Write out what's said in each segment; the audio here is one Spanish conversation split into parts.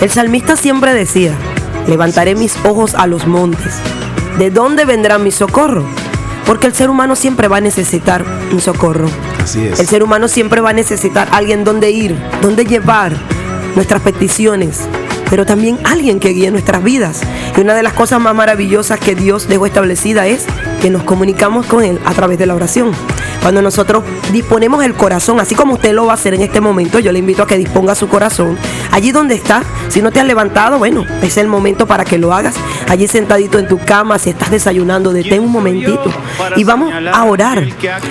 El salmista siempre decía, levantaré mis ojos a los montes. ¿De dónde vendrá mi socorro? Porque el ser humano siempre va a necesitar un socorro. Así es. El ser humano siempre va a necesitar alguien donde ir, donde llevar nuestras peticiones, pero también alguien que guíe nuestras vidas. Y una de las cosas más maravillosas que Dios dejó establecida es que nos comunicamos con Él a través de la oración. Cuando nosotros disponemos el corazón, así como usted lo va a hacer en este momento, yo le invito a que disponga su corazón. Allí donde está, si no te has levantado, bueno, es el momento para que lo hagas. Allí sentadito en tu cama, si estás desayunando, detén un momentito. Y vamos a orar.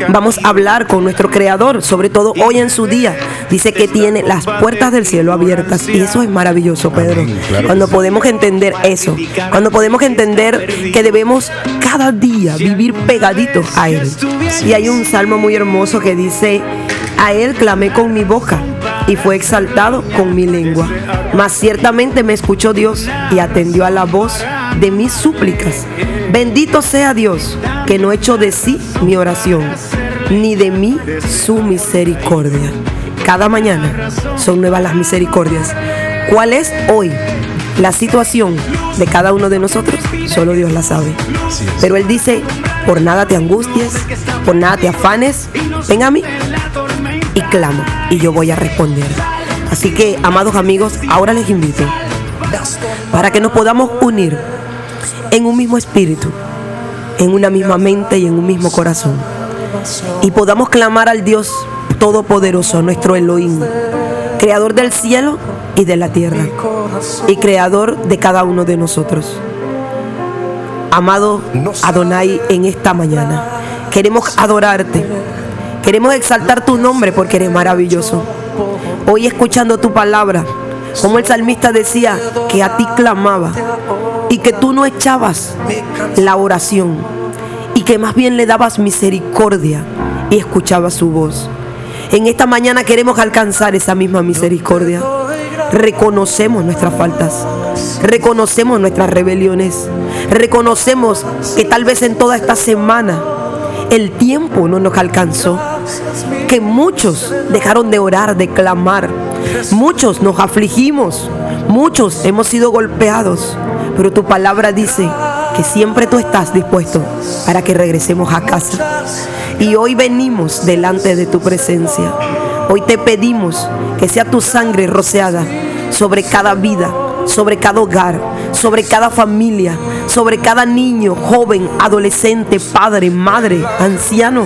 Vamos a hablar con nuestro Creador, sobre todo hoy en su día. Dice que tiene las puertas del cielo abiertas. Y eso es maravilloso, Pedro. Cuando podemos entender eso. Cuando podemos entender que debemos cada día vivir pegaditos a Él. Y hay un salmo muy hermoso que dice, a Él clamé con mi boca y fue exaltado con mi lengua. Mas ciertamente me escuchó Dios y atendió a la voz de mis súplicas. Bendito sea Dios que no echó de sí mi oración, ni de mí su misericordia. Cada mañana son nuevas las misericordias. ¿Cuál es hoy la situación de cada uno de nosotros? Solo Dios la sabe. Pero Él dice, por nada te angusties, por nada te afanes, ven a mí y clama y yo voy a responder. Así que, amados amigos, ahora les invito para que nos podamos unir en un mismo espíritu, en una misma mente y en un mismo corazón. Y podamos clamar al Dios Todopoderoso, nuestro Elohim, Creador del cielo y de la tierra, y Creador de cada uno de nosotros. Amado Adonai, en esta mañana queremos adorarte, queremos exaltar tu nombre porque eres maravilloso. Hoy escuchando tu palabra, como el salmista decía, que a ti clamaba y que tú no echabas la oración y que más bien le dabas misericordia y escuchabas su voz. En esta mañana queremos alcanzar esa misma misericordia. Reconocemos nuestras faltas, reconocemos nuestras rebeliones, reconocemos que tal vez en toda esta semana el tiempo no nos alcanzó, que muchos dejaron de orar, de clamar, muchos nos afligimos, muchos hemos sido golpeados, pero tu palabra dice que siempre tú estás dispuesto para que regresemos a casa. Y hoy venimos delante de tu presencia. Hoy te pedimos que sea tu sangre rociada sobre cada vida, sobre cada hogar, sobre cada familia, sobre cada niño, joven, adolescente, padre, madre, anciano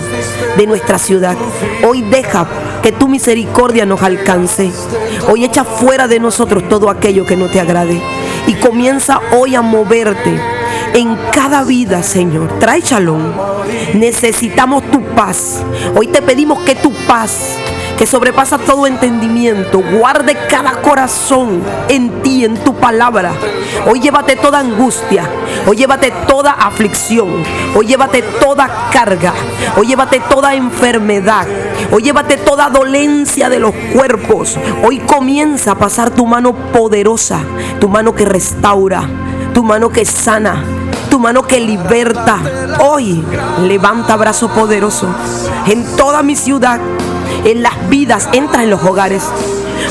de nuestra ciudad. Hoy deja que tu misericordia nos alcance. Hoy echa fuera de nosotros todo aquello que no te agrade. Y comienza hoy a moverte en cada vida, Señor. Trae shalom. Necesitamos tu paz. Hoy te pedimos que tu paz, que sobrepasa todo entendimiento, guarde cada corazón en ti, en tu palabra. Hoy llévate toda angustia. Hoy llévate toda aflicción. Hoy llévate toda carga. Hoy llévate toda enfermedad. Hoy llévate toda dolencia de los cuerpos. Hoy comienza a pasar tu mano poderosa, tu mano que restaura, tu mano que sana, tu mano que liberta. Hoy levanta brazo poderoso en toda mi ciudad, en las vidas, entra en los hogares.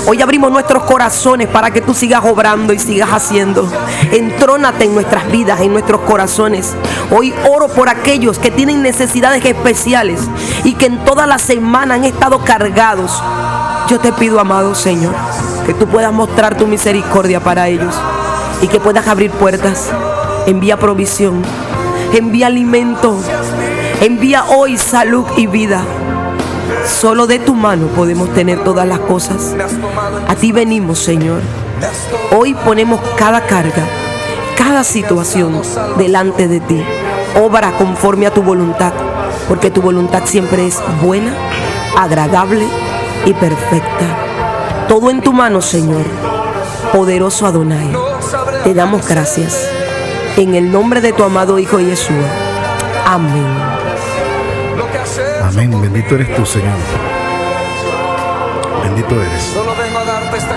Hoy abrimos nuestros corazones para que tú sigas obrando y sigas haciendo. Entrónate en nuestras vidas, en nuestros corazones. Hoy oro por aquellos que tienen necesidades especiales y que en toda la semana han estado cargados. Yo te pido, amado Señor, que tú puedas mostrar tu misericordia para ellos y que puedas abrir puertas. Envía provisión, envía alimento, envía hoy salud y vida. Solo de tu mano podemos tener todas las cosas. A ti venimos, Señor. Hoy ponemos cada carga, cada situación delante de ti. Obra conforme a tu voluntad, porque tu voluntad siempre es buena, agradable y perfecta. Todo en tu mano, Señor. Poderoso Adonai. Te damos gracias. En el nombre de tu amado Hijo Yeshua. Amén. Amén. Bendito eres tú, Señor. Bendito eres.